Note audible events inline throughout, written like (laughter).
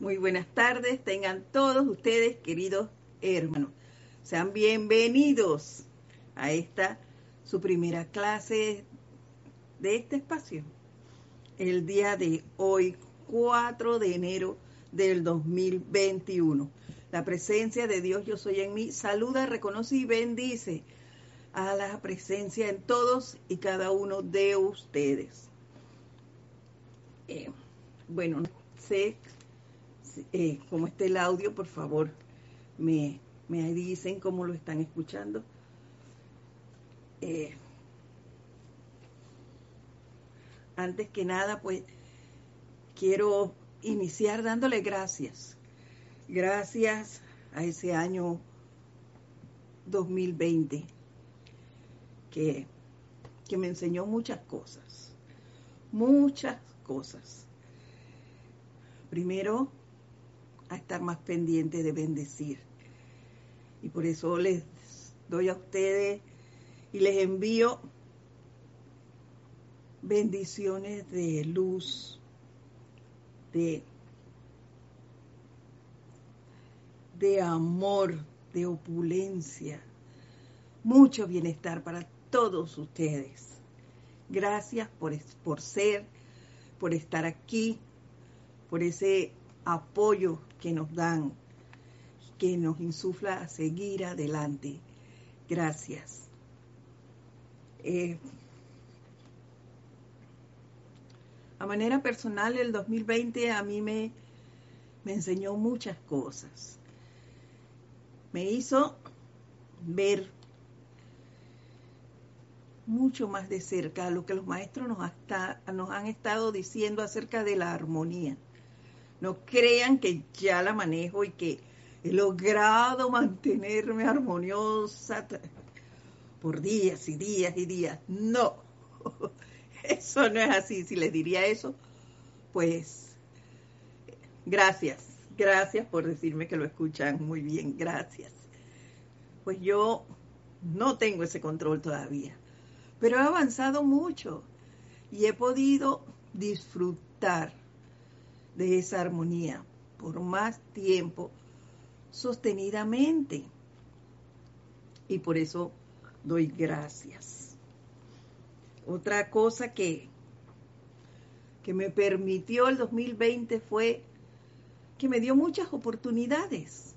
Muy buenas tardes, tengan todos ustedes, queridos hermanos. Sean bienvenidos a esta, su primera clase de este espacio. El día de hoy, 4 de enero del 2021. La presencia de Dios Yo Soy en mí saluda, reconoce y bendice a la presencia en todos y cada uno de ustedes. Eh, bueno, sé eh, cómo está el audio, por favor, me, me dicen cómo lo están escuchando. Eh, antes que nada, pues quiero iniciar dándole gracias. Gracias a ese año 2020 que, que me enseñó muchas cosas, muchas cosas. Primero, a estar más pendiente de bendecir. Y por eso les doy a ustedes y les envío bendiciones de luz, de, de amor, de opulencia, mucho bienestar para todos ustedes. Gracias por, por ser, por estar aquí, por ese apoyo que nos dan, que nos insufla a seguir adelante. Gracias. Eh, a manera personal, el 2020 a mí me, me enseñó muchas cosas. Me hizo ver mucho más de cerca lo que los maestros nos, nos han estado diciendo acerca de la armonía. No crean que ya la manejo y que he logrado mantenerme armoniosa por días y días y días. No, (laughs) eso no es así. Si les diría eso, pues gracias, gracias por decirme que lo escuchan muy bien, gracias. Pues yo no tengo ese control todavía pero he avanzado mucho y he podido disfrutar de esa armonía por más tiempo sostenidamente. Y por eso doy gracias. Otra cosa que, que me permitió el 2020 fue que me dio muchas oportunidades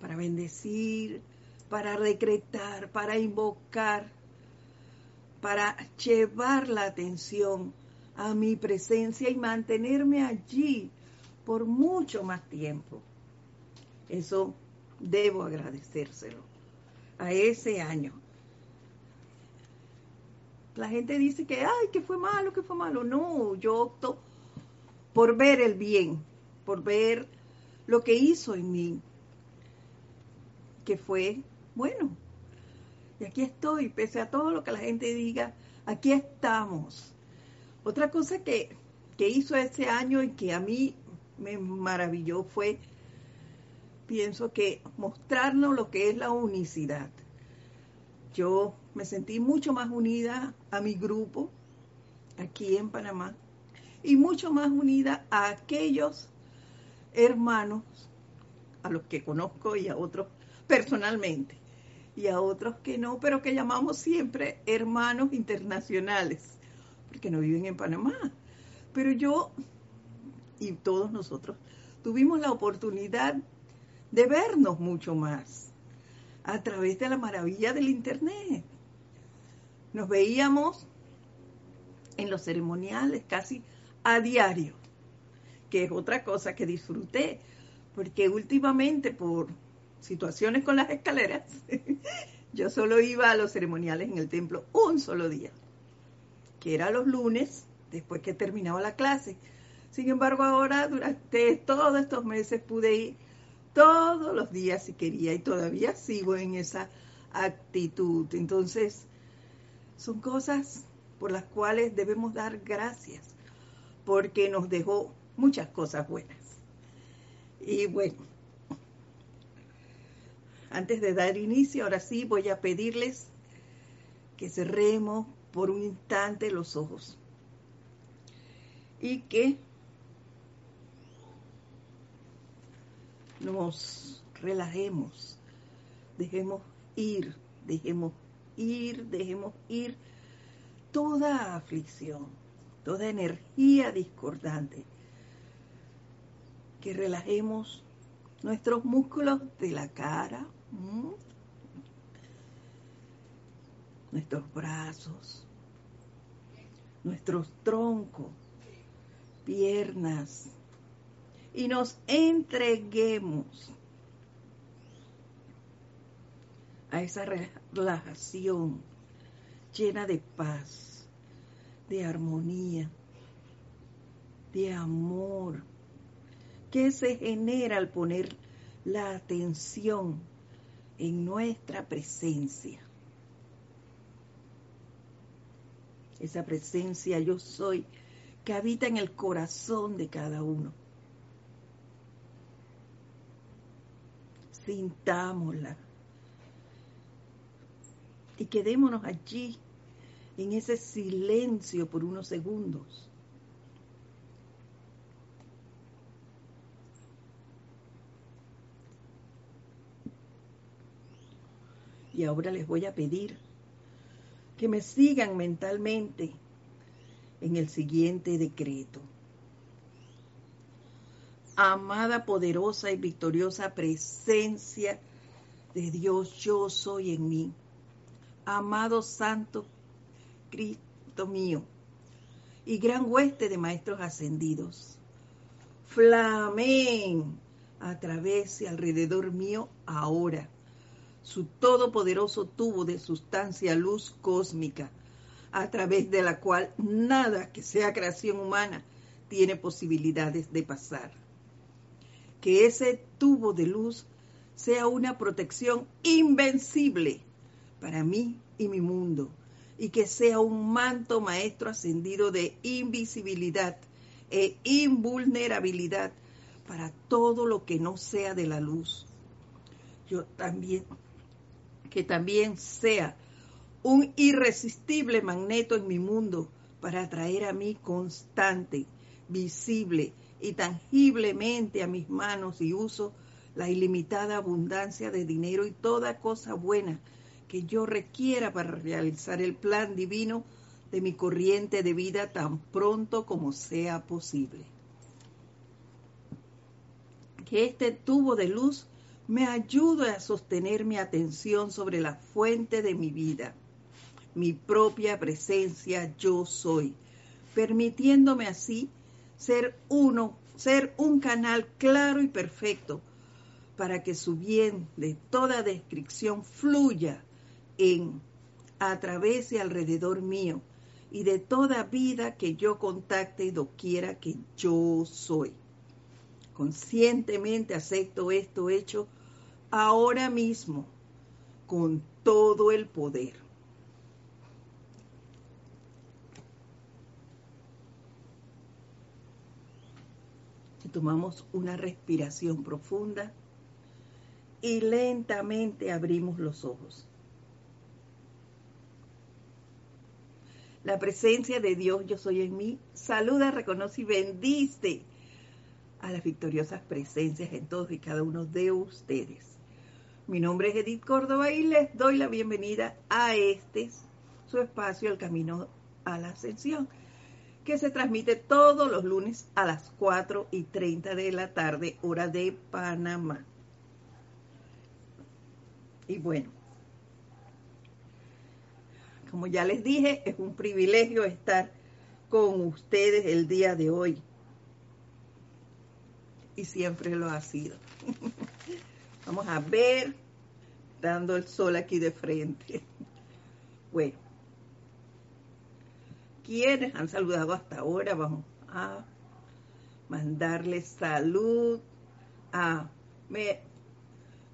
para bendecir, para decretar, para invocar, para llevar la atención a mi presencia y mantenerme allí por mucho más tiempo. Eso debo agradecérselo a ese año. La gente dice que, ay, que fue malo, que fue malo. No, yo opto por ver el bien, por ver lo que hizo en mí, que fue bueno. Y aquí estoy, pese a todo lo que la gente diga, aquí estamos. Otra cosa que, hizo ese año y que a mí me maravilló fue, pienso que mostrarnos lo que es la unicidad. Yo me sentí mucho más unida a mi grupo aquí en Panamá y mucho más unida a aquellos hermanos a los que conozco y a otros personalmente y a otros que no, pero que llamamos siempre hermanos internacionales, porque no viven en Panamá. Pero yo y todos nosotros tuvimos la oportunidad de vernos mucho más a través de la maravilla del Internet. Nos veíamos en los ceremoniales casi a diario, que es otra cosa que disfruté, porque últimamente por situaciones con las escaleras, (laughs) yo solo iba a los ceremoniales en el templo un solo día, que era los lunes, después que terminaba la clase. Sin embargo, ahora durante todos estos meses pude ir todos los días si quería y todavía sigo en esa actitud. Entonces, son cosas por las cuales debemos dar gracias, porque nos dejó muchas cosas buenas. Y bueno, antes de dar inicio, ahora sí voy a pedirles que cerremos por un instante los ojos. Y que nos relajemos, dejemos ir, dejemos ir, dejemos ir toda aflicción, toda energía discordante, que relajemos nuestros músculos de la cara, nuestros brazos, nuestros troncos, piernas, y nos entreguemos a esa relajación llena de paz, de armonía, de amor, que se genera al poner la atención en nuestra presencia. Esa presencia yo soy que habita en el corazón de cada uno. Sintámosla y quedémonos allí en ese silencio por unos segundos. Y ahora les voy a pedir que me sigan mentalmente en el siguiente decreto. Amada, poderosa y victoriosa presencia de Dios, yo soy en mí. Amado Santo Cristo mío y gran hueste de maestros ascendidos. Flamen a través y alrededor mío ahora su todopoderoso tubo de sustancia luz cósmica, a través de la cual nada que sea creación humana tiene posibilidades de pasar. Que ese tubo de luz sea una protección invencible para mí y mi mundo, y que sea un manto maestro ascendido de invisibilidad e invulnerabilidad para todo lo que no sea de la luz. Yo también que también sea un irresistible magneto en mi mundo para atraer a mí constante, visible y tangiblemente a mis manos y uso la ilimitada abundancia de dinero y toda cosa buena que yo requiera para realizar el plan divino de mi corriente de vida tan pronto como sea posible. Que este tubo de luz me ayude a sostener mi atención sobre la fuente de mi vida, mi propia presencia yo soy, permitiéndome así ser uno, ser un canal claro y perfecto para que su bien de toda descripción fluya en, a través y alrededor mío y de toda vida que yo contacte y doquiera que yo soy. Conscientemente acepto esto hecho ahora mismo con todo el poder. Tomamos una respiración profunda y lentamente abrimos los ojos. La presencia de Dios, yo soy en mí, saluda, reconoce y bendice a las victoriosas presencias en todos y cada uno de ustedes. Mi nombre es Edith Córdoba y les doy la bienvenida a este, su espacio, El Camino a la Ascensión, que se transmite todos los lunes a las 4 y 30 de la tarde, hora de Panamá. Y bueno, como ya les dije, es un privilegio estar con ustedes el día de hoy y siempre lo ha sido. (laughs) Vamos a ver, dando el sol aquí de frente. Bueno, quienes han saludado hasta ahora, vamos a mandarles salud a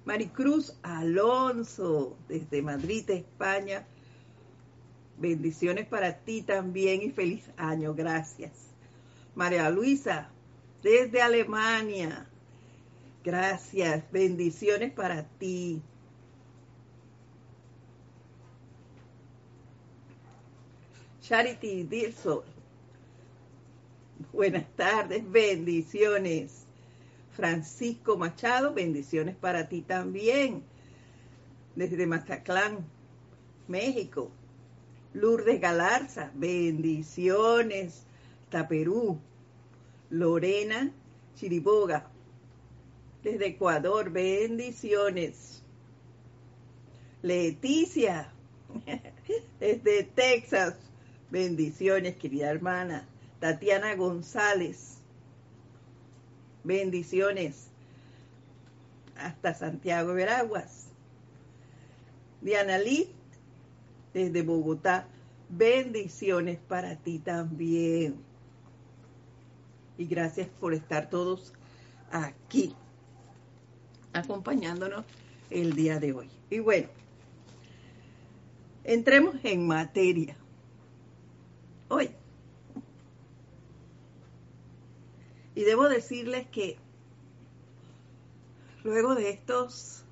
Maricruz Alonso desde Madrid, España. Bendiciones para ti también y feliz año, gracias. María Luisa desde Alemania. Gracias, bendiciones para ti. Charity Dilson. Buenas tardes, bendiciones. Francisco Machado, bendiciones para ti también. Desde Mazatlán, México. Lourdes Galarza, bendiciones. Hasta Perú. Lorena Chiriboga, desde Ecuador, bendiciones. Leticia, (laughs) desde Texas, bendiciones, querida hermana. Tatiana González, bendiciones. Hasta Santiago Veraguas. Diana Liz, desde Bogotá, bendiciones para ti también. Y gracias por estar todos aquí acompañándonos el día de hoy. Y bueno, entremos en materia. Hoy. Y debo decirles que luego de estos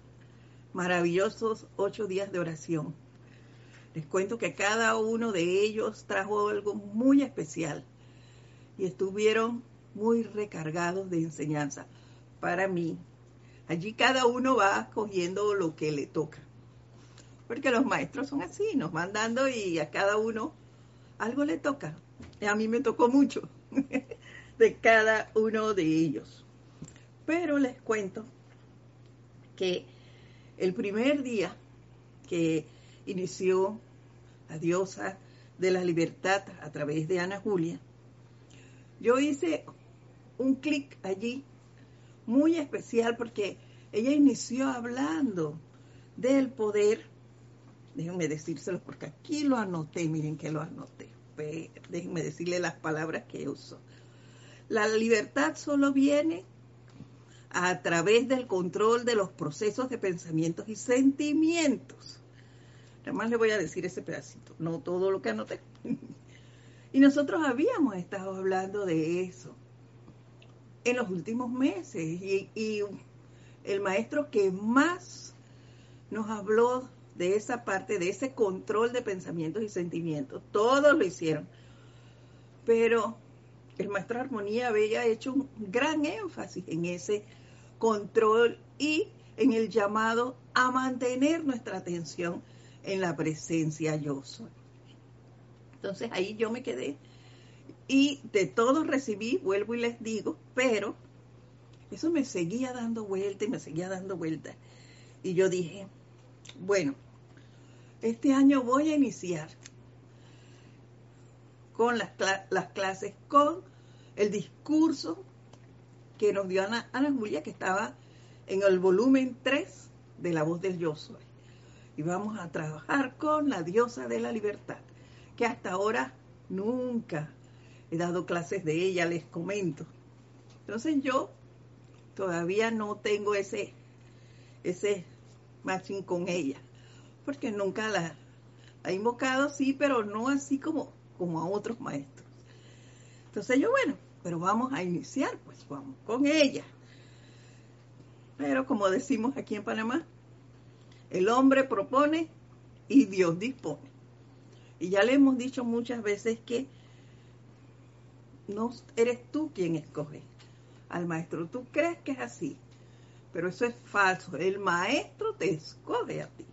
maravillosos ocho días de oración, les cuento que cada uno de ellos trajo algo muy especial y estuvieron muy recargados de enseñanza para mí. Allí cada uno va cogiendo lo que le toca. Porque los maestros son así, nos van dando y a cada uno algo le toca. A mí me tocó mucho (laughs) de cada uno de ellos. Pero les cuento que el primer día que inició la diosa de la libertad a través de Ana Julia, yo hice un clic allí muy especial porque ella inició hablando del poder. Déjenme decírselo porque aquí lo anoté, miren que lo anoté. Déjenme decirle las palabras que uso. La libertad solo viene a través del control de los procesos de pensamientos y sentimientos. Además le voy a decir ese pedacito, no todo lo que anoté. (laughs) y nosotros habíamos estado hablando de eso en los últimos meses y, el maestro que más nos habló de esa parte, de ese control de pensamientos y sentimientos, todos lo hicieron, pero el maestro Armonía había hecho un gran énfasis en ese control y en el llamado a mantener nuestra atención en la presencia yo soy. Entonces ahí yo me quedé y de todos recibí, vuelvo y les digo, pero eso me seguía dando vuelta y me seguía dando vuelta. Y yo dije, bueno, este año voy a iniciar con las, las clases, con el discurso que nos dio Ana, Ana, Julia, que estaba en el volumen 3 de La Voz del Yo Soy. Y vamos a trabajar con la diosa de la libertad, que hasta ahora nunca he dado clases de ella, les comento. Entonces yo todavía no tengo ese, ese matching con ella, porque nunca la, he invocado, sí, pero no así como, como a otros maestros. Entonces yo, bueno, pero vamos a iniciar, pues vamos con ella. Pero como decimos aquí en Panamá, el hombre propone y Dios dispone. Y ya le hemos dicho muchas veces que no eres tú quien escoge al maestro. Tú crees que es así, pero eso es falso. El maestro te escoge a ti.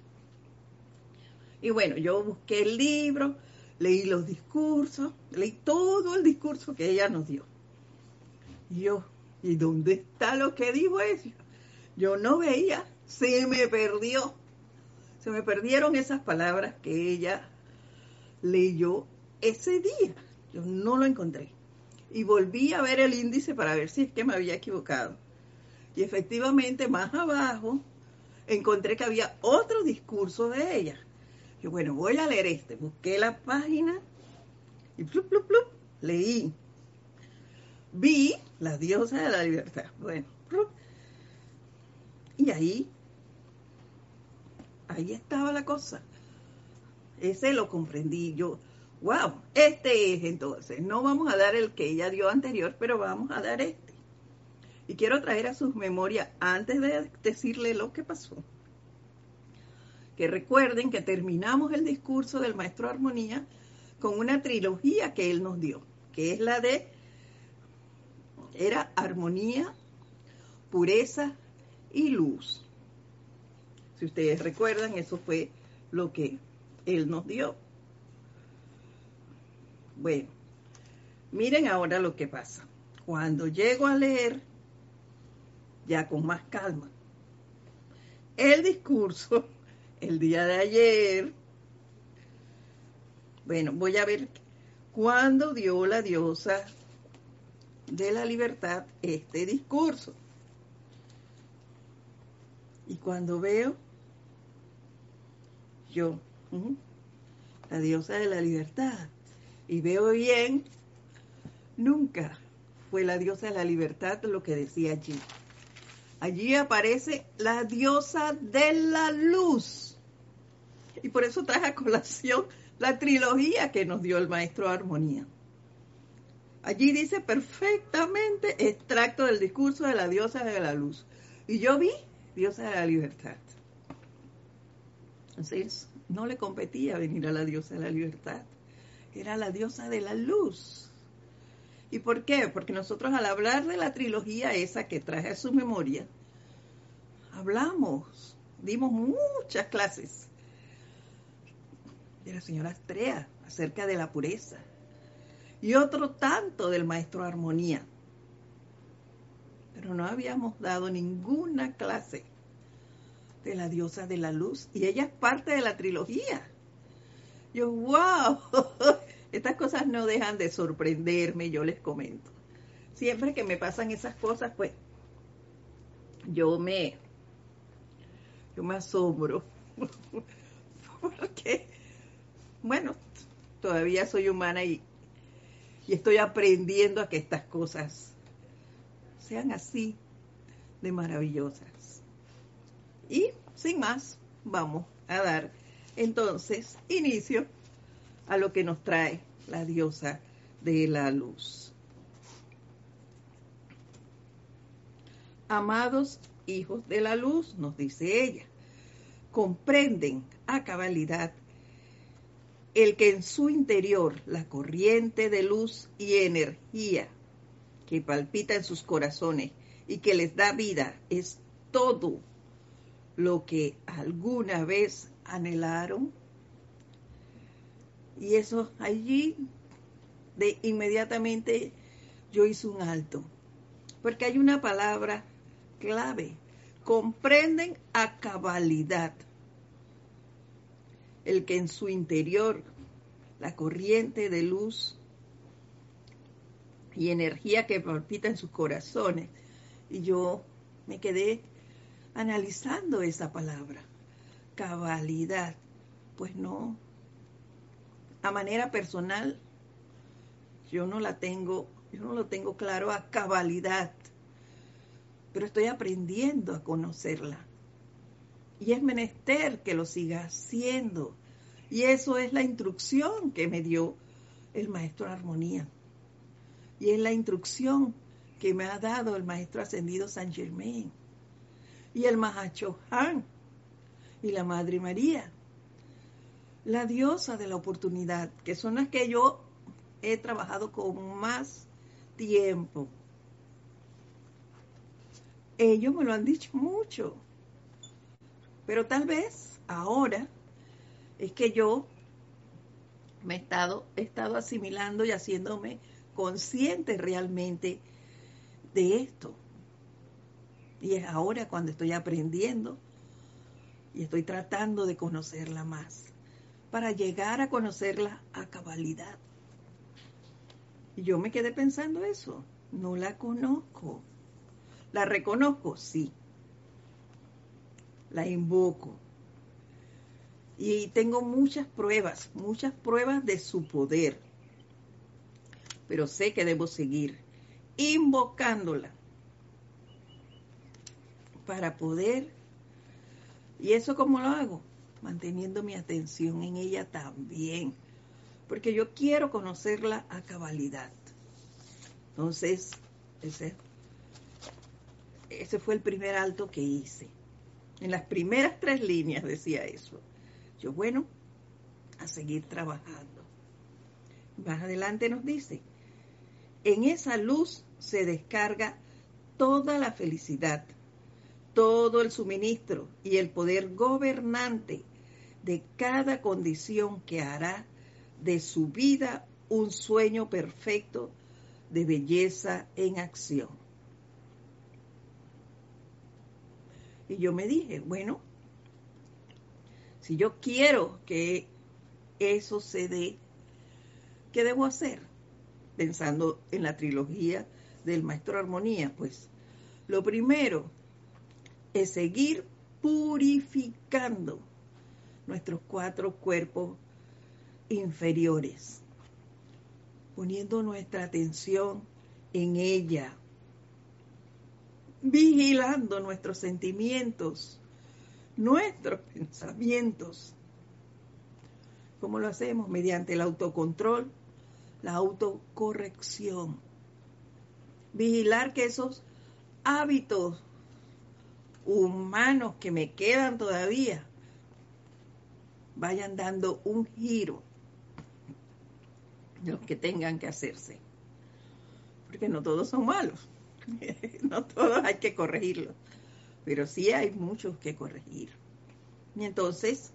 Y bueno, yo busqué el libro, leí los discursos, leí todo el discurso que ella nos dio. Y yo, ¿y dónde está lo que dijo ella? Yo no veía, se me perdió. Se me perdieron esas palabras que ella leyó ese día. Yo no lo encontré y volví a ver el índice para ver si es que me había equivocado. Y efectivamente, más abajo, encontré que había otro discurso de ella. Yo, bueno, voy a leer este. Busqué la página y plup, plup, plup, leí. Vi la diosa de la libertad. Bueno, y ahí, ahí estaba la cosa. Ese lo comprendí yo wow, este es entonces, no vamos a dar el que ella dio anterior, pero vamos a dar este. Y quiero traer a sus memorias, antes de decirle lo que pasó, que recuerden que terminamos el discurso del maestro Armonía con una trilogía que él nos dio, que es la de, era Armonía, pureza y luz. Si ustedes recuerdan, eso fue lo que Él nos dio. Bueno, miren ahora lo que pasa. Cuando llego a leer, ya con más calma, el discurso (laughs) el día de ayer, bueno, voy a ver cuándo dio la diosa de la libertad este discurso. Y cuando veo, yo, la diosa de la libertad, y veo bien, nunca fue la diosa de la libertad lo que decía allí. Allí aparece la diosa de la luz. Y por eso traje a colación la trilogía que nos dio el maestro Armonía. Allí dice perfectamente extracto del discurso de la diosa de la luz. Y yo vi diosa de la libertad. Entonces, no le competía venir a la diosa de la libertad. Era la diosa de la luz. ¿Y por qué? Porque nosotros al hablar de la trilogía esa que traje a su memoria, hablamos, dimos muchas clases de la señora Astrea acerca de la pureza y otro tanto del maestro Armonía. Pero no habíamos dado ninguna clase de la diosa de la luz y ella es parte de la trilogía. Yo, wow, estas cosas no dejan de sorprenderme, yo les comento. Siempre que me pasan esas cosas, pues yo me, yo me asombro. (laughs) Porque, bueno, todavía soy humana y, y estoy aprendiendo a que estas cosas sean así de maravillosas. Y sin más, vamos a dar entonces inicio a lo que nos trae la diosa de la luz. Amados hijos de la luz, nos dice ella, comprenden a cabalidad el que en su interior la corriente de luz y energía que palpita en sus corazones y que les da vida es todo lo que alguna vez anhelaron y eso allí, de inmediatamente yo hice un alto. Porque hay una palabra clave. Comprenden a cabalidad el que en su interior la corriente de luz y energía que palpita en sus corazones. Y yo me quedé analizando esa palabra, cabalidad. Pues no, a manera personal, yo no la tengo, yo no lo tengo claro a cabalidad, pero estoy aprendiendo a conocerla. Y es menester que lo siga haciendo. Y eso es la instrucción que me dio el maestro Armonía. Y es la instrucción que me ha dado el maestro ascendido San Germain. Y el Mahacho Han. Y la Madre María la diosa de la oportunidad, que son las que yo he trabajado con más tiempo. Ellos me lo han dicho mucho, pero tal vez ahora es que yo me he estado, he estado asimilando y haciéndome consciente realmente de esto. Y es ahora cuando estoy aprendiendo y estoy tratando de conocerla más para llegar a conocerla a cabalidad. Y yo me quedé pensando eso, no la conozco. La reconozco, sí. La invoco. Y tengo muchas pruebas, muchas pruebas de su poder. Pero sé que debo seguir invocándola para poder. ¿Y eso cómo lo hago? Manteniendo mi atención en ella también, porque yo quiero conocerla a cabalidad. Entonces, ese, ese fue el primer alto que hice. En las primeras tres líneas decía eso. Yo, bueno, a seguir trabajando. Más adelante nos dice, en esa luz se descarga toda la felicidad, todo el suministro y el poder gobernante de cada condición que hará de su vida un sueño perfecto de belleza en acción. Y yo me dije, bueno, si yo quiero que eso se dé, ¿qué debo hacer? Pensando en la trilogía del Maestro Armonía, pues lo primero es seguir purificando nuestros cuatro cuerpos inferiores, poniendo nuestra atención en ella, vigilando nuestros sentimientos, nuestros (laughs) pensamientos. ¿Cómo lo hacemos? Mediante el autocontrol, la autocorrección. Vigilar que esos hábitos humanos que me quedan todavía vayan dando un giro los que tengan que hacerse. Porque no todos son malos, (laughs) no todos hay que corregirlos, pero sí hay muchos que corregir. Y entonces,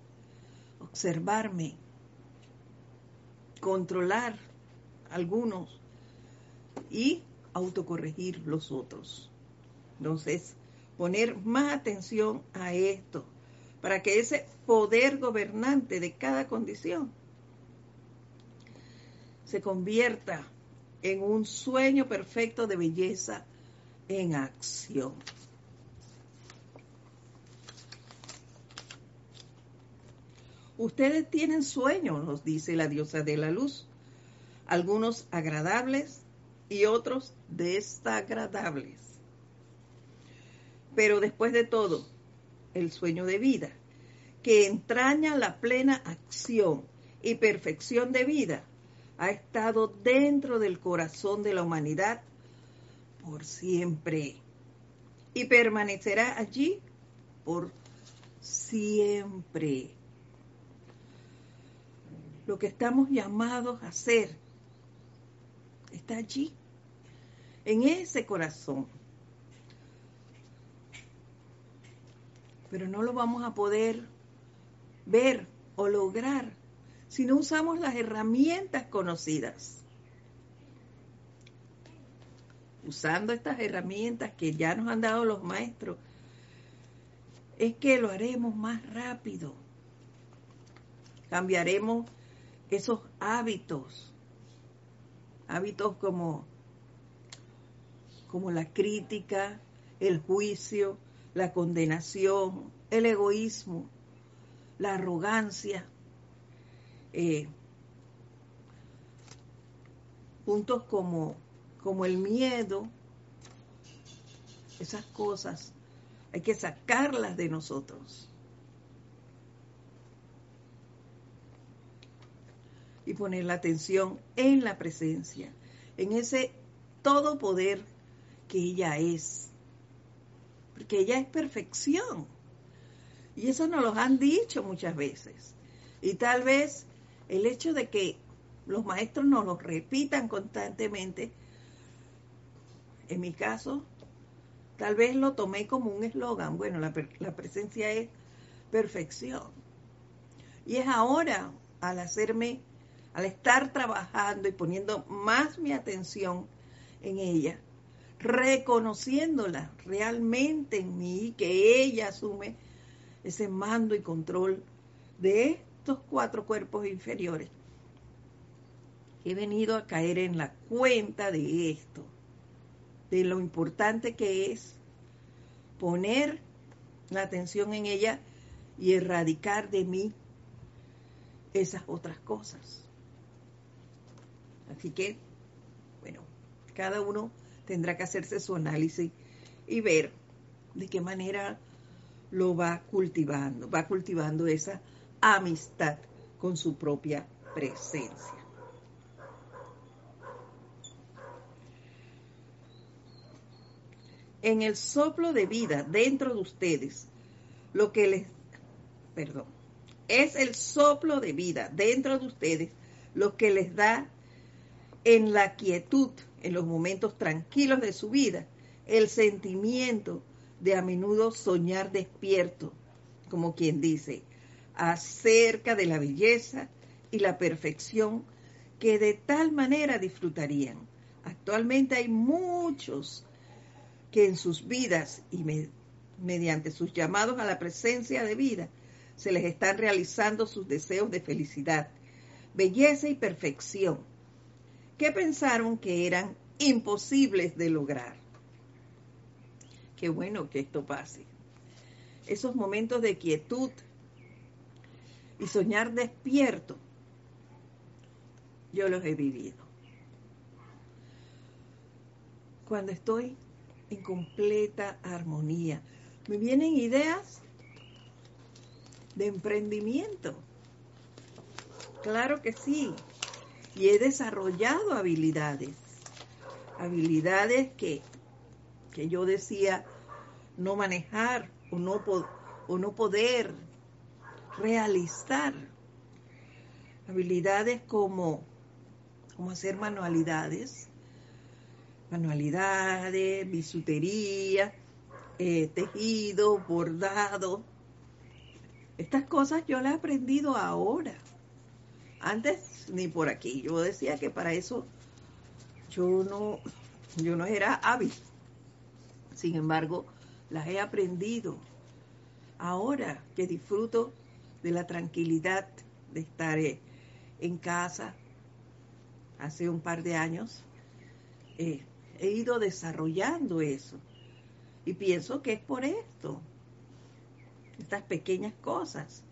observarme, controlar algunos y autocorregir los otros. Entonces, poner más atención a esto, para que ese poder gobernante de cada condición se convierta en un sueño perfecto de belleza en acción. Ustedes tienen sueños, nos dice la diosa de la luz, algunos agradables y otros desagradables. Pero después de todo, el sueño de vida, que entraña la plena acción y perfección de vida, ha estado dentro del corazón de la humanidad por siempre y permanecerá allí por siempre. Lo que estamos llamados a hacer está allí, en ese corazón. Pero no lo vamos a poder ver o lograr si no usamos las herramientas conocidas. Usando estas herramientas que ya nos han dado los maestros, es que lo haremos más rápido. Cambiaremos esos hábitos, hábitos como, como la crítica, el juicio, la condenación, el egoísmo, la arrogancia, eh, puntos como, como el miedo, esas cosas, hay que sacarlas de nosotros. Y poner la atención en la presencia, en ese todo poder que ella es. Porque ella es perfección. Y eso nos lo han dicho muchas veces. Y tal vez el hecho de que los maestros nos lo repitan constantemente, en mi caso, tal vez lo tomé como un eslogan. Bueno, la, la, presencia es perfección. Y es ahora, al hacerme, al estar trabajando y poniendo más mi atención en ella, reconociéndola realmente en mí, que ella asume ese mando y control de cuatro cuerpos inferiores. He venido a caer en la cuenta de esto, de lo importante que es poner la atención en ella y erradicar de mí esas otras cosas. Así que, bueno, cada uno tendrá que hacerse su análisis y ver de qué manera lo va cultivando, va cultivando esa amistad con su propia presencia. En el soplo de vida dentro de ustedes, lo que les, perdón, es el soplo de vida dentro de ustedes lo que les da en la quietud, en los momentos tranquilos de su vida, el sentimiento de a menudo soñar despierto, como quien dice, acerca de la belleza y la perfección que de tal manera disfrutarían. Actualmente hay muchos que en sus vidas y mediante sus llamados a la presencia de vida se les están realizando sus deseos de felicidad, belleza y perfección, que pensaron que eran imposibles de lograr. Qué bueno que esto pase. Esos momentos de quietud y soñar despierto, yo los he vivido. Cuando estoy en completa armonía, me vienen ideas de emprendimiento. Claro que sí. Y he desarrollado habilidades. Habilidades que que yo decía no manejar o no, o no poder realizar. Habilidades como, como hacer manualidades, manualidades, bisutería, eh, tejido, bordado. Estas cosas yo las he aprendido ahora. Antes ni por aquí. Yo decía que para eso yo no, yo no era hábil. Sin embargo, las he aprendido ahora que disfruto de la tranquilidad de estar en casa. Hace un par de años eh, he ido desarrollando eso. Y pienso que es por esto, estas pequeñas cosas.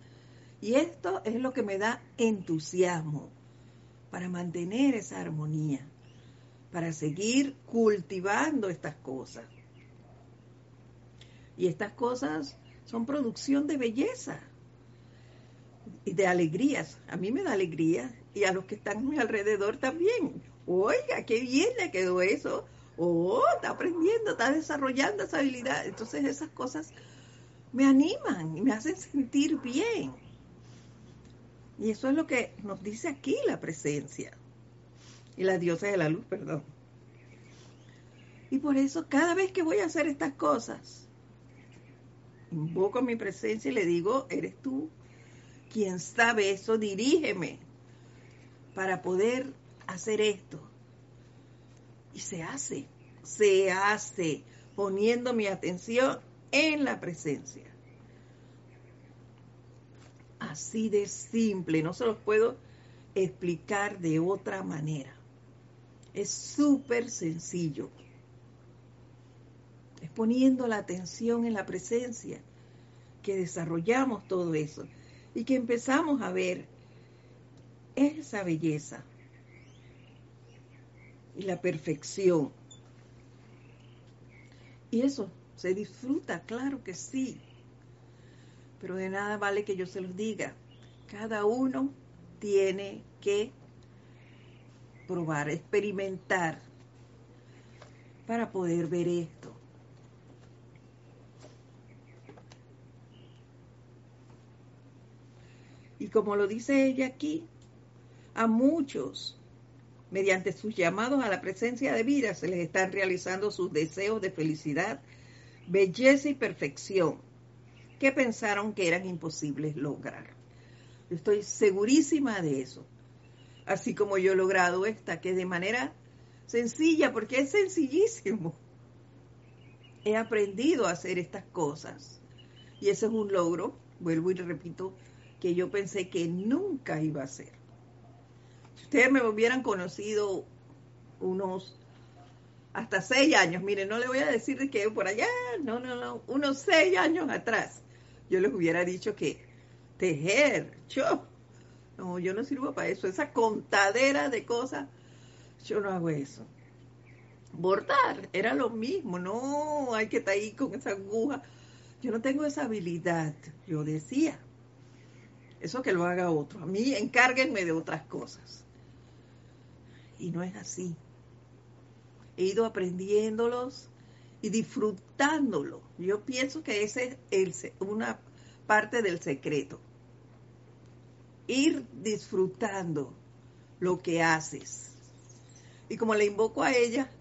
Y esto es lo que me da entusiasmo para mantener esa armonía, para seguir cultivando estas cosas. Y estas cosas son producción de belleza y de alegrías. A mí me da alegría y a los que están a mi alrededor también. Oiga, qué bien le quedó eso. Oh, está aprendiendo, está desarrollando esa habilidad. Entonces esas cosas me animan y me hacen sentir bien. Y eso es lo que nos dice aquí la presencia. Y la diosa de la luz, perdón. Y por eso cada vez que voy a hacer estas cosas, invoco mi presencia y le digo, eres tú quien sabe eso, dirígeme para poder hacer esto. Y se hace, se hace, poniendo mi atención en la presencia. Así de simple, no se los puedo explicar de otra manera. Es súper sencillo es poniendo la atención en la presencia que desarrollamos todo eso y que empezamos a ver esa belleza y la perfección. Y eso se disfruta, claro que sí. Pero de nada vale que yo se los diga. Cada uno tiene que probar, experimentar para poder ver esto. Y como lo dice ella aquí, a muchos, mediante sus llamados a la presencia de vida, se les están realizando sus deseos de felicidad, belleza y perfección, que pensaron que eran imposibles lograr. Yo estoy segurísima de eso. Así como yo he logrado esta, que de manera sencilla, porque es sencillísimo. He aprendido a hacer estas cosas. Y ese es un logro, vuelvo y repito, que yo pensé que nunca iba a ser. Si ustedes me hubieran conocido unos hasta seis años, miren, no le voy a decir que por allá, no, no, no, unos seis años atrás, yo les hubiera dicho que tejer, yo, no, yo no sirvo para eso, esa contadera de cosas, yo no hago eso. Bordar era lo mismo, no, hay que estar ahí con esa aguja. Yo no tengo esa habilidad, yo decía. Eso que lo haga otro. A mí encárguenme de otras cosas. Y no es así. He ido aprendiéndolos y disfrutándolo. Yo pienso que ese es una parte del secreto. Ir disfrutando lo que haces. Y como le invoco a ella,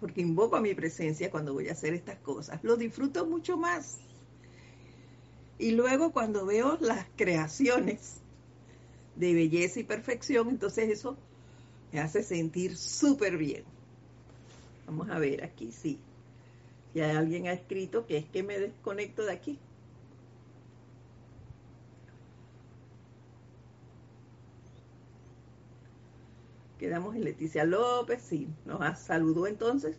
porque invoco a mi presencia cuando voy a hacer estas cosas, lo disfruto mucho más. Y luego cuando veo las creaciones de belleza y perfección, entonces eso me hace sentir súper bien. Vamos a ver aquí, sí. Ya alguien ha escrito que es que me desconecto de aquí. Quedamos en Leticia López, sí, nos saludó entonces.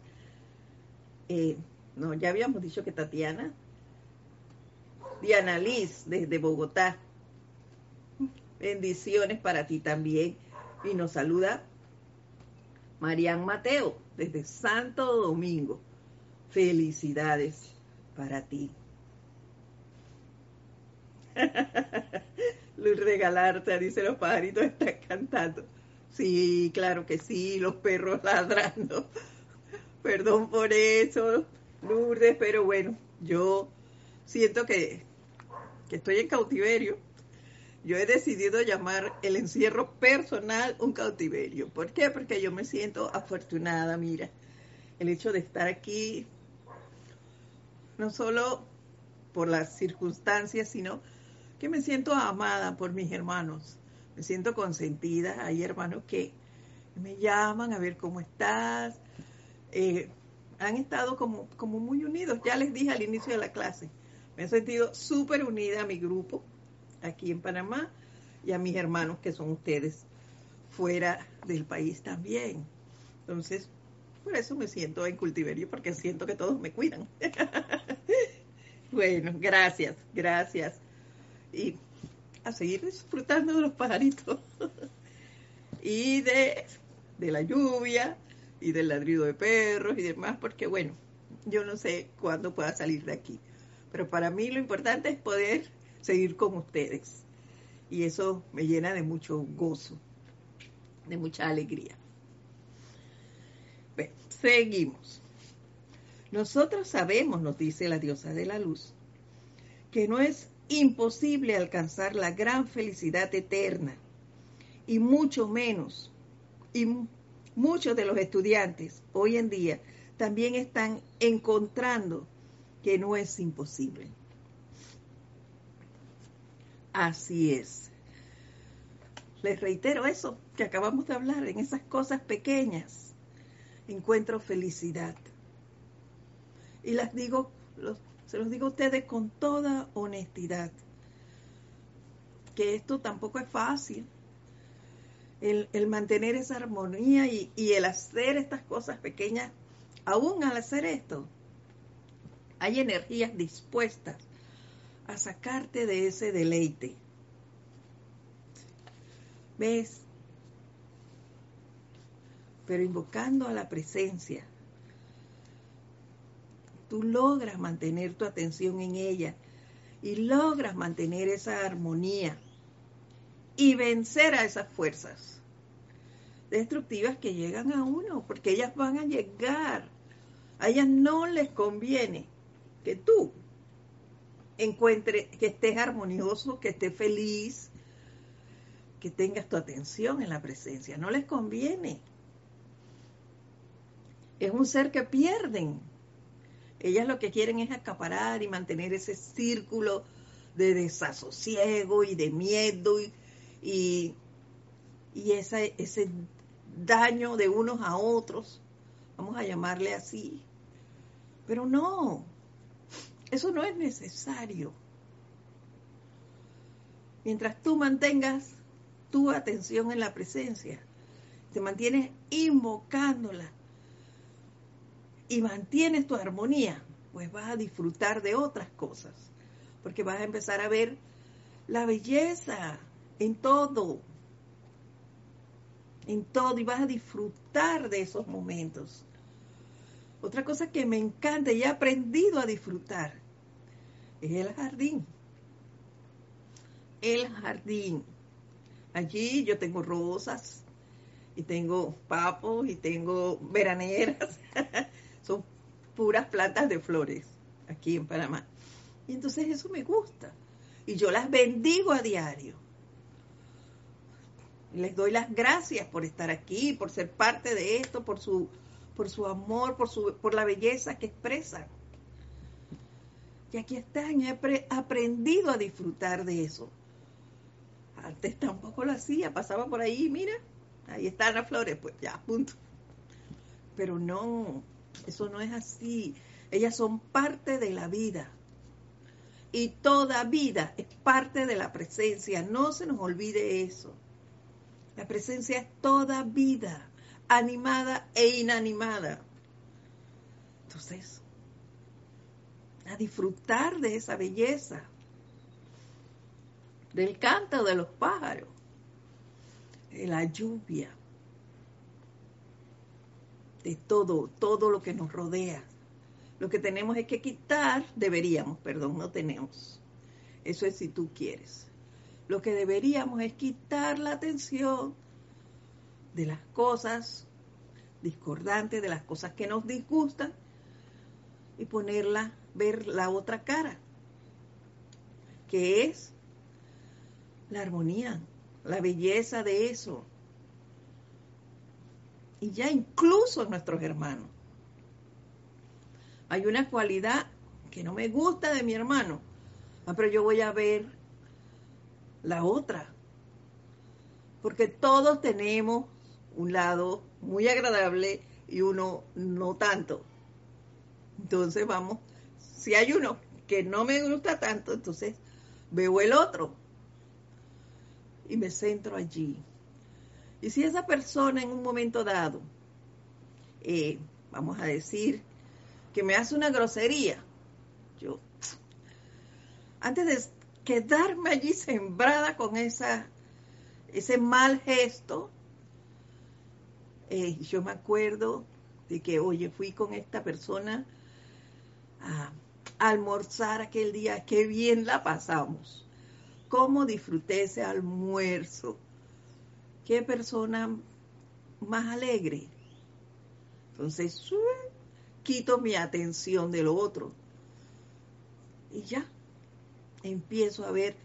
Eh, no, ya habíamos dicho que Tatiana. Diana Liz, desde Bogotá. Bendiciones para ti también. Y nos saluda Marian Mateo, desde Santo Domingo. Felicidades para ti. (laughs) Luz regalarte, dice los pajaritos, están cantando. Sí, claro que sí, los perros ladrando. (laughs) Perdón por eso, Lourdes, pero bueno, yo siento que, que estoy en cautiverio. Yo he decidido llamar el encierro personal un cautiverio. ¿Por qué? Porque yo me siento afortunada, mira. El hecho de estar aquí, no solo por las circunstancias, sino que me siento amada por mis hermanos me siento consentida. Hay hermanos que me llaman a ver cómo estás. Eh, han estado como, como muy unidos. Ya les dije al inicio de la clase, me he sentido súper unida a mi grupo aquí en Panamá y a mis hermanos que son ustedes fuera del país también. Entonces, por eso me siento en cultiverio, porque siento que todos me cuidan. (laughs) bueno, gracias, gracias. Y a seguir disfrutando de los pajaritos (laughs) y de, la lluvia y del ladrido de perros y demás, porque bueno, yo no sé cuándo pueda salir de aquí. Pero para mí lo importante es poder seguir con ustedes. Y eso me llena de mucho gozo, de mucha alegría. seguimos. Nosotros sabemos, nos dice la diosa de la luz, que no es imposible alcanzar la gran felicidad eterna y mucho menos, y muchos de los estudiantes hoy en día también están encontrando que no es imposible. Así es. Les reitero eso que acabamos de hablar, en esas cosas pequeñas encuentro felicidad. Y las digo, se los digo a ustedes con toda honestidad, que esto tampoco es fácil. El, mantener esa armonía y, y el hacer estas cosas pequeñas, aún al hacer esto, hay energías dispuestas a sacarte de ese deleite. ¿Ves? Pero invocando a la presencia, tú logras mantener tu atención en ella y logras mantener esa armonía y vencer a esas fuerzas destructivas que llegan a uno, porque ellas van a llegar. A ellas no les conviene que tú encuentres, que estés armonioso, que estés feliz, que tengas tu atención en la presencia. No les conviene. Es un ser que pierden ellas lo que quieren es acaparar y mantener ese círculo de desasosiego y de miedo y, y, ese daño de unos a otros, vamos a llamarle así. Pero no, eso no es necesario. Mientras tú mantengas tu atención en la presencia, te mantienes invocándola, y mantienes tu armonía, pues vas a disfrutar de otras cosas, porque vas a empezar a ver la belleza en todo, en todo, y vas a disfrutar de esos momentos. Otra cosa que me encanta y he aprendido a disfrutar es el jardín. El jardín. Allí yo tengo rosas y tengo papos y tengo veraneras (laughs) son puras plantas de flores aquí en Panamá. Y entonces eso me gusta. Y yo las bendigo a diario. Les doy las gracias por estar aquí, por ser parte de esto, por su por su amor, por, su, por la belleza que expresan. Y aquí están, he aprendido a disfrutar de eso. Antes tampoco lo hacía, pasaba por ahí, mira, ahí están las flores, pues ya, punto. Pero no, eso no es así. Ellas son parte de la vida. Y toda vida es parte de la presencia. No se nos olvide eso. La presencia es toda vida, animada e inanimada. Entonces, a disfrutar de esa belleza, del canto de los pájaros, de la lluvia, de todo, todo lo que nos rodea. Lo que tenemos es que quitar, deberíamos, perdón, no tenemos. Eso es si tú quieres. Lo que deberíamos es quitar la atención de las cosas discordantes, de las cosas que nos disgustan y ponerla, ver la otra cara, que es la armonía, la belleza de eso. Y ya incluso nuestros hermanos. Hay una cualidad que no me gusta de mi hermano, ah, pero yo voy a ver la otra. Porque todos tenemos un lado muy agradable y uno no tanto. Entonces vamos, si hay uno que no me gusta tanto, entonces veo el otro y me centro allí. Y si esa persona en un momento dado, eh, vamos a decir, que me hace una grosería, yo, antes de quedarme allí sembrada con esa, ese mal gesto, eh, yo me acuerdo de que, oye, fui con esta persona a almorzar aquel día, qué bien la pasamos cómo disfruté ese almuerzo. Qué persona más alegre. Entonces, quito mi atención de lo otro. Y ya, empiezo a ver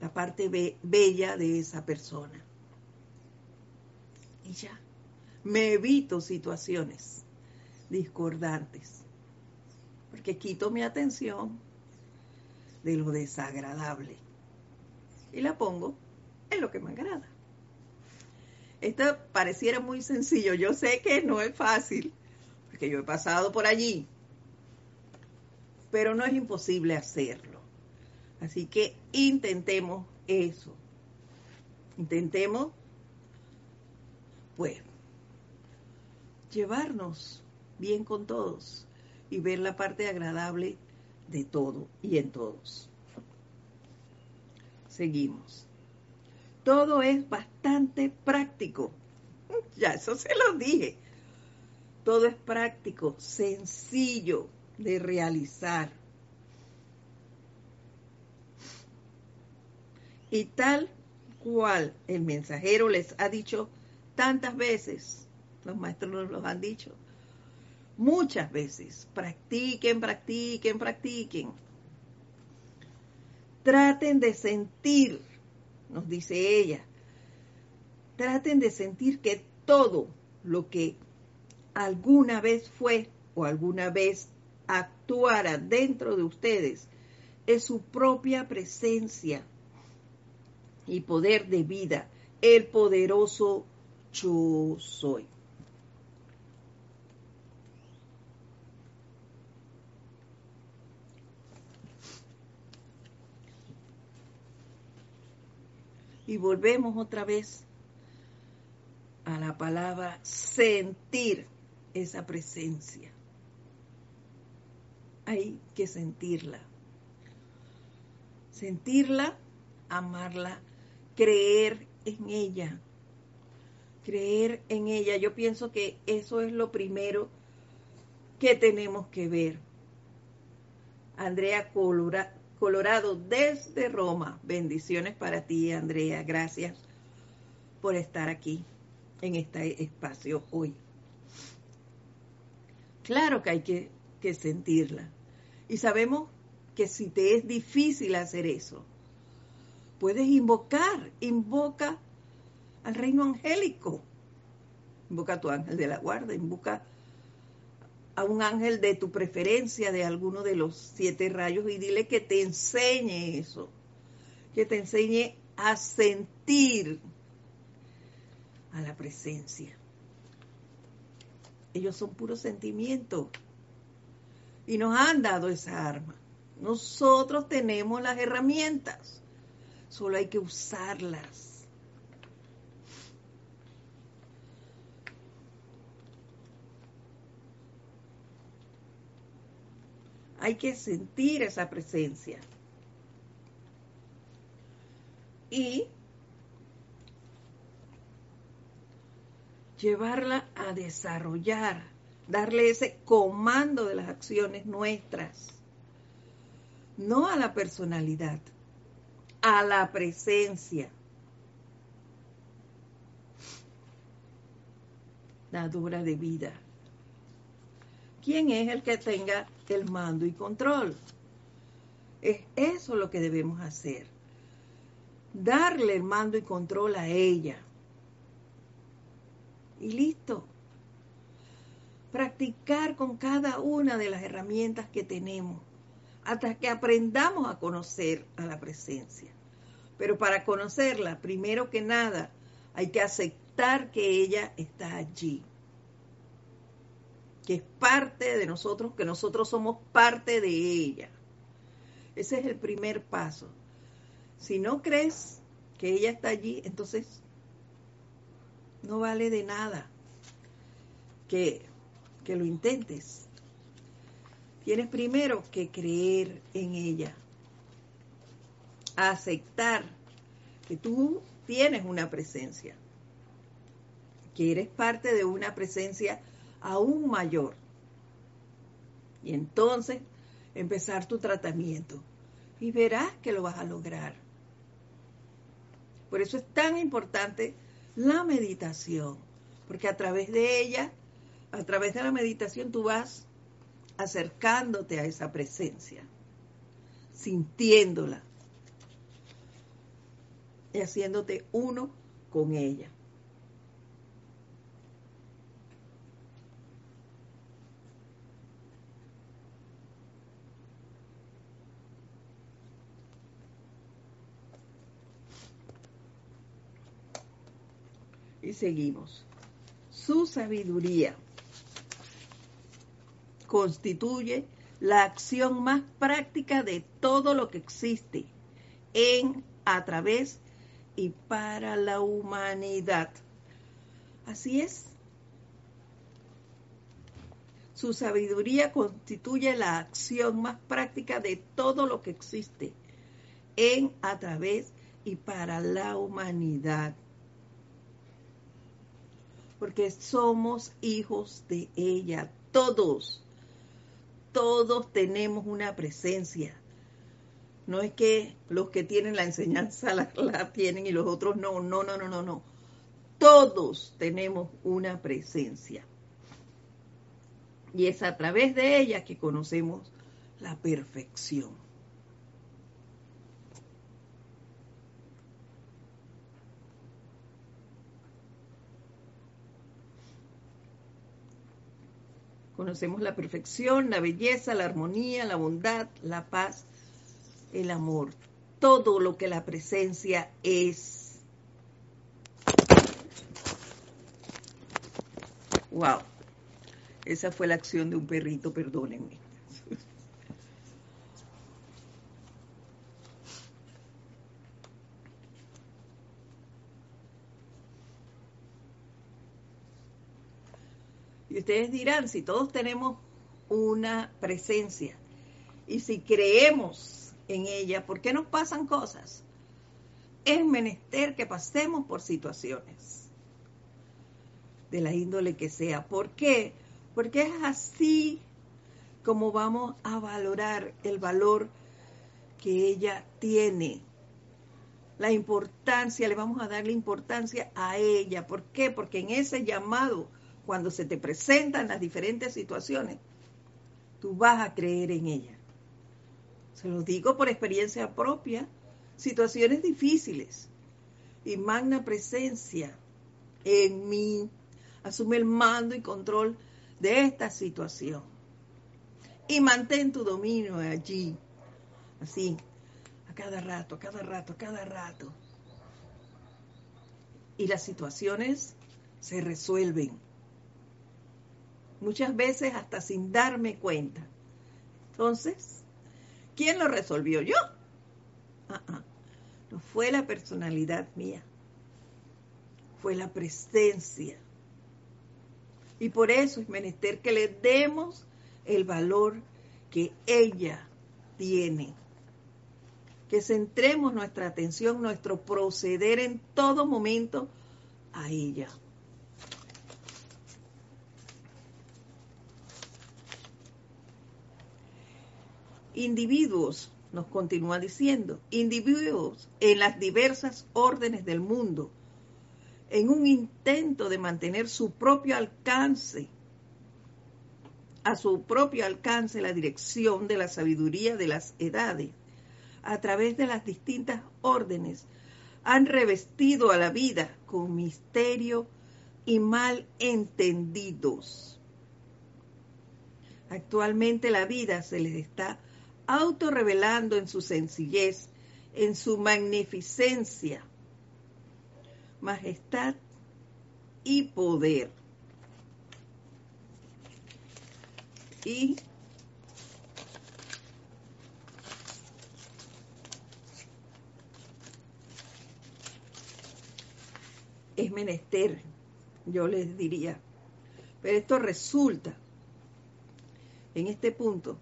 la parte bella de esa persona. Y ya, me evito situaciones discordantes, porque quito mi atención de lo desagradable y la pongo en lo que me agrada. Esto pareciera muy sencillo. Yo sé que no es fácil, porque yo he pasado por allí, pero no es imposible hacerlo. Así que intentemos eso. Intentemos, pues, llevarnos bien con todos y ver la parte agradable de todo y en todos. Seguimos. Todo es bastante práctico. (laughs) Ya, eso se lo dije. Todo es práctico, sencillo de realizar. Y tal cual el mensajero les ha dicho tantas veces, los maestros nos los han dicho, muchas veces, practiquen, practiquen, practiquen. Traten de sentir, nos dice ella, traten de sentir que todo lo que alguna vez fue o alguna vez actuara dentro de ustedes es su propia presencia y poder de vida, el poderoso yo soy. Y volvemos otra vez a la palabra sentir esa presencia. Hay que sentirla. Sentirla, amarla, creer en ella. Creer en ella. Yo pienso que eso es lo primero que tenemos que ver. Andrea Colora, Colorado desde Roma. Bendiciones para ti, Andrea. Gracias por estar aquí en este espacio hoy. Claro que hay que, que sentirla. Y sabemos que si te es difícil hacer eso, puedes invocar, invoca al reino angélico. Invoca a tu ángel de la guarda, invoca a un ángel de tu preferencia, de alguno de los siete rayos, y dile que te enseñe eso, que te enseñe a sentir a la presencia. Ellos son puro sentimiento y nos han dado esa arma. Nosotros tenemos las herramientas, solo hay que usarlas. Hay que sentir esa presencia. Y llevarla a desarrollar, darle ese comando de las acciones nuestras, no a la personalidad, a la presencia. La dura de vida. ¿Quién es el que tenga el mando y control? Es eso lo que debemos hacer. Darle el mando y control a ella. Y listo. Practicar con cada una de las herramientas que tenemos hasta que aprendamos a conocer a la presencia. Pero para conocerla, primero que nada, hay que aceptar que ella está allí, que es parte de nosotros, que nosotros somos parte de ella. Ese es el primer paso. Si no crees que ella está allí, entonces no vale de nada que, que lo intentes. Tienes primero que creer en ella, aceptar que tú tienes una presencia, que eres parte de una presencia aún mayor. Y entonces empezar tu tratamiento y verás que lo vas a lograr. Por eso es tan importante la meditación, porque a través de ella, a través de la meditación tú vas acercándote a esa presencia, sintiéndola y haciéndote uno con ella. Y seguimos. Su sabiduría constituye la acción más práctica de todo lo que existe en, a través y para la humanidad. Así es. Su sabiduría constituye la acción más práctica de todo lo que existe en, a través y para la humanidad. Porque somos hijos de ella, todos todos tenemos una presencia. No es que los que tienen la enseñanza la, tienen y los otros no, no, no, no, no, no. Todos tenemos una presencia. Y es a través de ella que conocemos la perfección. Conocemos la perfección, la belleza, la armonía, la bondad, la paz, el amor. Todo lo que la presencia es. Wow. Esa fue la acción de un perrito, perdónenme. Y ustedes dirán, si todos tenemos una presencia y si creemos en ella, ¿por qué nos pasan cosas? Es menester que pasemos por situaciones de la índole que sea. ¿Por qué? Porque es así como vamos a valorar el valor que ella tiene. La importancia, le vamos a dar la importancia a ella. ¿Por qué? Porque en ese llamado cuando se te presentan las diferentes situaciones, tú vas a creer en ella. Se lo digo por experiencia propia, situaciones difíciles y magna presencia en mí asume el mando y control de esta situación. Y mantén tu dominio allí, así, a cada rato, a cada rato, a cada rato. Y las situaciones se resuelven. Muchas veces hasta sin darme cuenta. Entonces, ¿quién lo resolvió? Yo. Ah, ah. No fue la personalidad mía, fue la presencia. Y por eso es menester que le demos el valor que ella tiene. Que centremos nuestra atención, nuestro proceder en todo momento a ella. Individuos, nos continúa diciendo, individuos en las diversas órdenes del mundo, en un intento de mantener su propio alcance, a su propio alcance la dirección de la sabiduría de las edades, a través de las distintas órdenes, han revestido a la vida con misterio y mal entendidos. Actualmente la vida se les está autorrevelando en su sencillez, en su magnificencia, majestad y poder. Y es menester, yo les diría. Pero esto resulta, en este punto,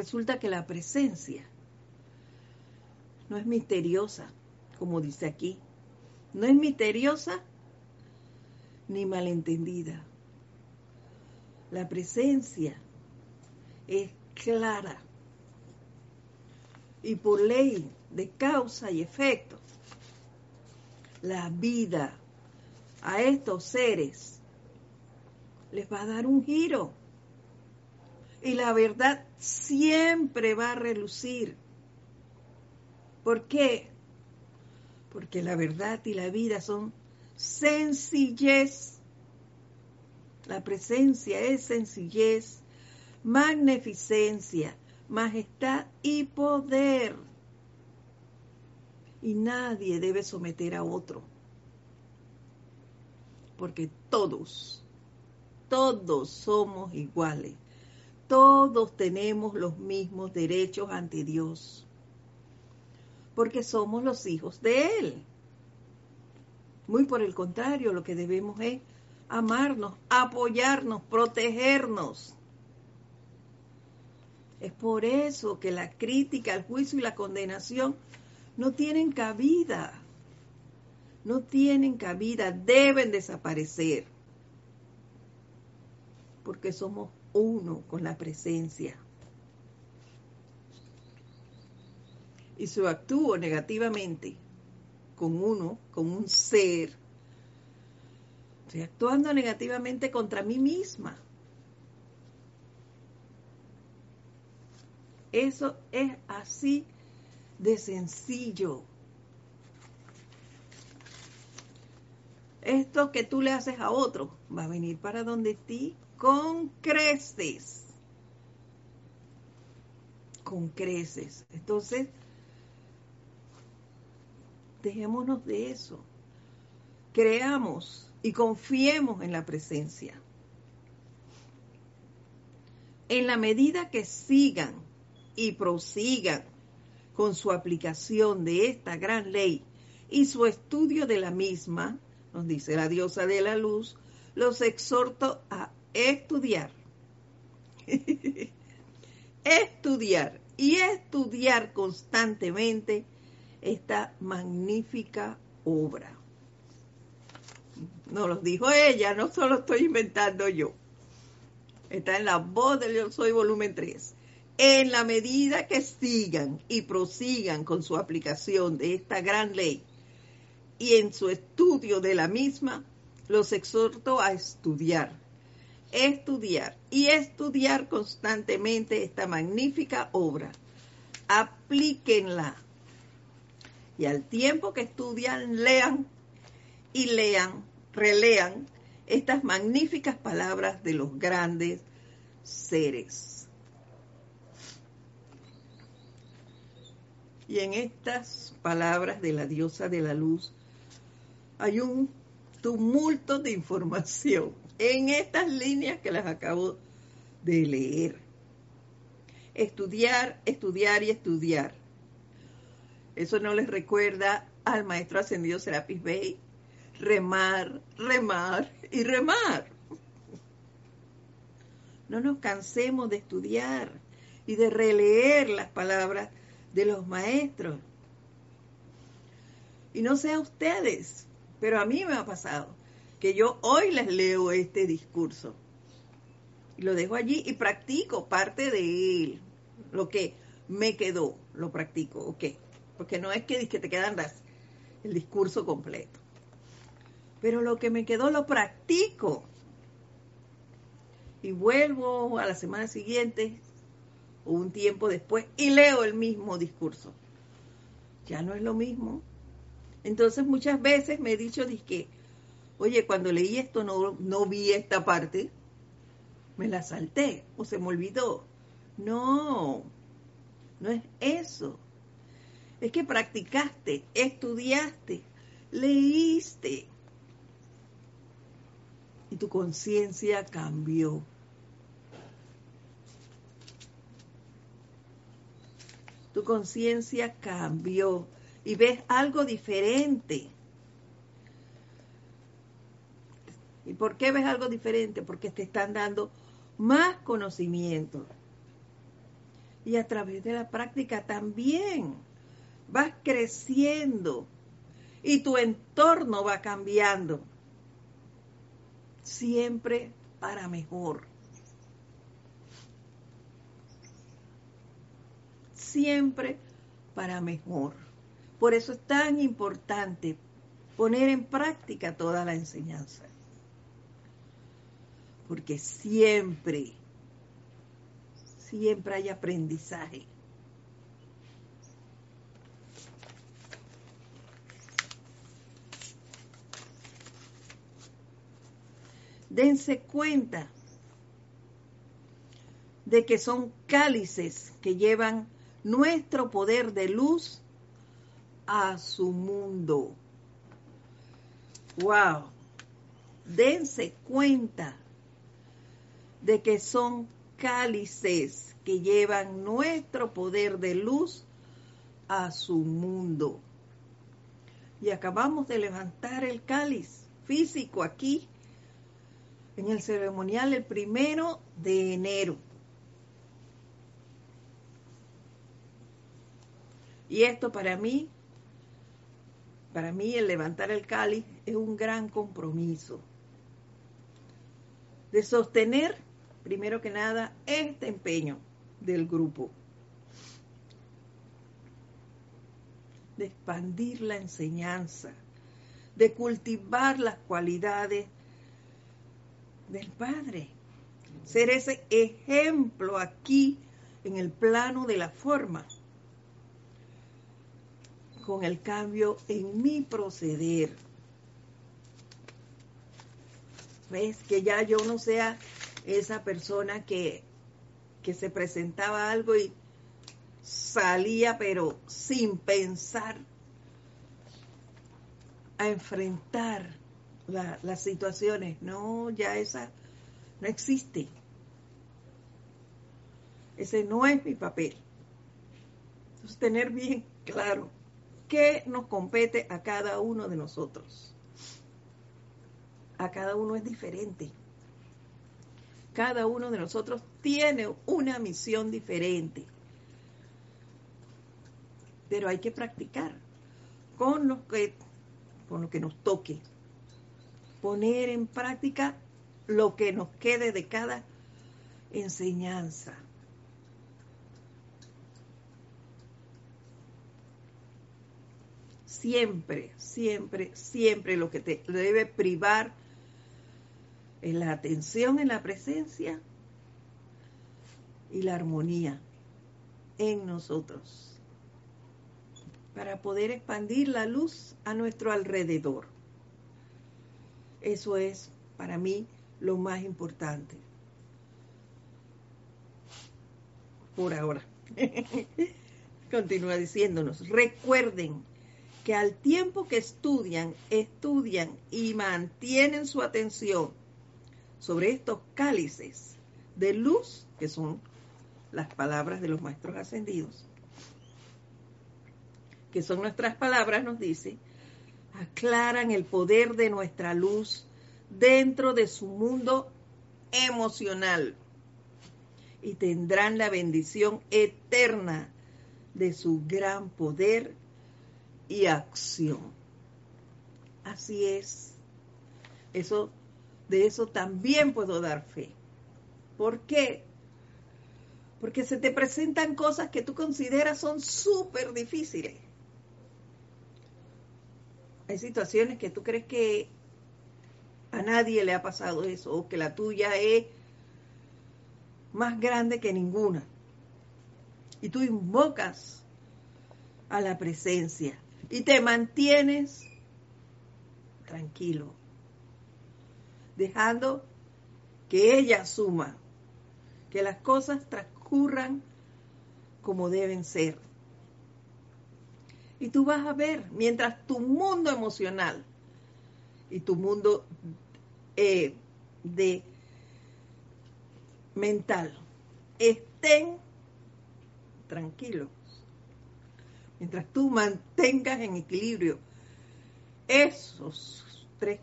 resulta que la presencia no es misteriosa, como dice aquí. No es misteriosa ni malentendida. La presencia es clara. Y por ley de causa y efecto, la vida a estos seres les va a dar un giro. Y la verdad siempre va a relucir. ¿Por qué? Porque la verdad y la vida son sencillez. La presencia es sencillez, magnificencia, majestad y poder. Y nadie debe someter a otro. Porque todos, todos somos iguales. Todos tenemos los mismos derechos ante Dios porque somos los hijos de Él. Muy por el contrario, lo que debemos es amarnos, apoyarnos, protegernos. Es por eso que la crítica, el juicio y la condenación no tienen cabida. No tienen cabida, deben desaparecer. Porque somos uno con la presencia. y si actúo negativamente con uno, con un ser, estoy actuando negativamente contra mí misma. Eso es así de sencillo. Esto que tú le haces a otro va a venir para donde ti con creces. Con creces. Entonces, Dejémonos de eso. Creamos y confiemos en la presencia. En la medida que sigan y prosigan con su aplicación de esta gran ley y su estudio de la misma, nos dice la diosa de la luz, los exhorto a estudiar. (laughs) estudiar y estudiar constantemente esta magnífica obra. Nos lo dijo ella, no solo estoy inventando yo. Está en la voz del Yo Soy volumen 3. En la medida que sigan y prosigan con su aplicación de esta gran ley y en su estudio de la misma, los exhorto a estudiar, estudiar y estudiar constantemente esta magnífica obra. Aplíquenla y al tiempo que estudian, lean y lean, relean estas magníficas palabras de los grandes seres. Y en estas palabras de la diosa de la luz hay un tumulto de información en estas líneas que las acabo de leer. Estudiar, estudiar y estudiar. Eso no les recuerda al maestro ascendido Serapis Bey. Remar, remar y remar. No nos cansemos de estudiar y de releer las palabras de los maestros. Y no sé a ustedes, pero a mí me ha pasado que yo hoy les leo este discurso. Y lo dejo allí y practico parte de él. Lo que me quedó, lo practico, ok. Porque no es que, te quedan el discurso completo. Pero lo que me quedó lo practico. Y vuelvo a la semana siguiente o un tiempo después y leo el mismo discurso. Ya no es lo mismo. Entonces muchas veces me he dicho que, oye, cuando leí esto no, no vi esta parte, me la salté o se me olvidó. No, no es eso. Es que practicaste, estudiaste, leíste y tu conciencia cambió. Tu conciencia cambió y ves algo diferente. ¿Y por qué ves algo diferente? Porque te están dando más conocimiento. Y a través de la práctica también vas creciendo y tu entorno va cambiando. Siempre para mejor. Siempre para mejor. Por eso es tan importante poner en práctica toda la enseñanza. Porque siempre, siempre hay aprendizaje. Dense cuenta de que son cálices que llevan nuestro poder de luz a su mundo. Wow. Dense cuenta de que son cálices que llevan nuestro poder de luz a su mundo. Y acabamos de levantar el cáliz físico aquí en el ceremonial el primero de enero. Y esto para mí para mí el levantar el cáliz es un gran compromiso de sostener, primero que nada, este empeño del grupo, de expandir la enseñanza, de cultivar las cualidades del Padre, ser ese ejemplo aquí en el plano de la forma con el cambio en mi proceder. ¿Ves? Que ya yo no sea esa persona que, que se presentaba algo y salía pero sin pensar a enfrentar las situaciones. No, ya esa no existe. Ese no es mi papel. Entonces, tener bien claro ¿Qué nos compete a cada uno de nosotros? A cada uno es diferente. Cada uno de nosotros tiene una misión diferente. Pero hay que practicar con lo que, con lo que nos toque. Poner en práctica lo que nos quede de cada enseñanza. siempre, siempre, siempre lo que te debe privar es la atención en la presencia y la armonía en nosotros para poder expandir la luz a nuestro alrededor. Eso es para mí lo más importante. Por ahora. (laughs) Continúa diciéndonos, recuerden que al tiempo que estudian, estudian y mantienen su atención sobre estos cálices de luz, que son las palabras de los maestros ascendidos, que son nuestras palabras, nos dice, aclaran el poder de nuestra luz dentro de su mundo emocional y tendrán la bendición eterna de su gran poder y acción. Así es. Eso de eso también puedo dar fe. ¿Por qué? Porque se te presentan cosas que tú consideras son súper difíciles. Hay situaciones que tú crees que a nadie le ha pasado eso o que la tuya es más grande que ninguna. Y tú invocas a la presencia y te mantienes tranquilo, dejando que ella suma, que las cosas transcurran como deben ser. Y tú vas a ver, mientras tu mundo emocional y tu mundo eh, de mental estén tranquilos, mientras tú mantengas en equilibrio esos tres,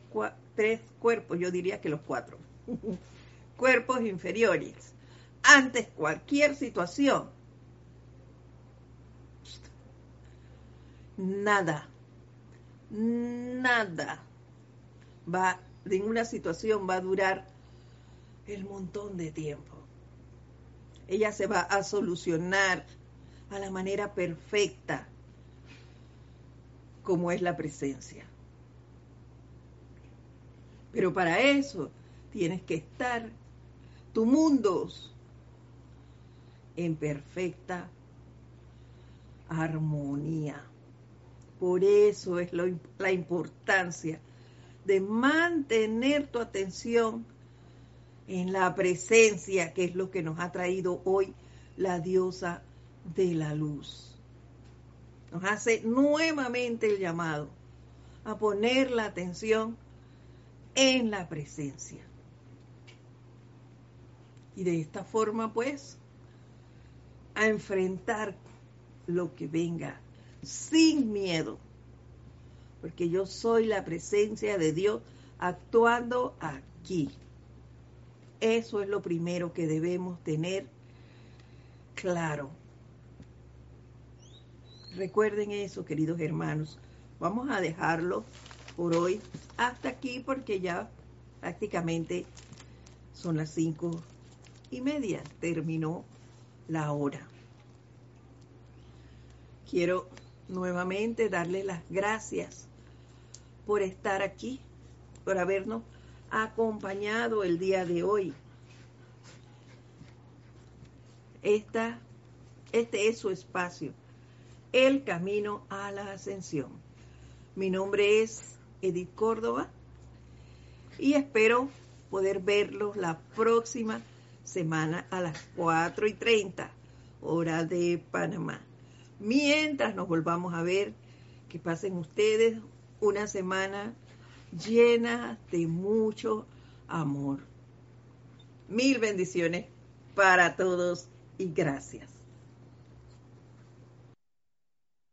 tres cuerpos, yo diría que los cuatro, (laughs) cuerpos inferiores, antes cualquier situación, nada, nada va, ninguna situación va a durar el montón de tiempo. Ella se va a solucionar a la manera perfecta como es la presencia. Pero para eso tienes que estar tu mundo en perfecta armonía. Por eso es la importancia de mantener tu atención en la presencia, que es lo que nos ha traído hoy la diosa de la luz. Nos hace nuevamente el llamado a poner la atención en la presencia. Y de esta forma, pues, a enfrentar lo que venga sin miedo, porque yo soy la presencia de Dios actuando aquí. Eso es lo primero que debemos tener claro. Recuerden eso, queridos hermanos. Vamos a dejarlo por hoy hasta aquí porque ya prácticamente son las cinco y media. Terminó la hora. Quiero nuevamente darle las gracias por estar aquí, por habernos acompañado el día de hoy. Esta, este es su espacio, el camino a la ascensión. Mi nombre es Edith Córdoba y espero poder verlos la próxima semana a las 4 y 30 hora de Panamá. Mientras nos volvamos a ver, que pasen ustedes una semana llena de mucho amor. Mil bendiciones para todos y gracias.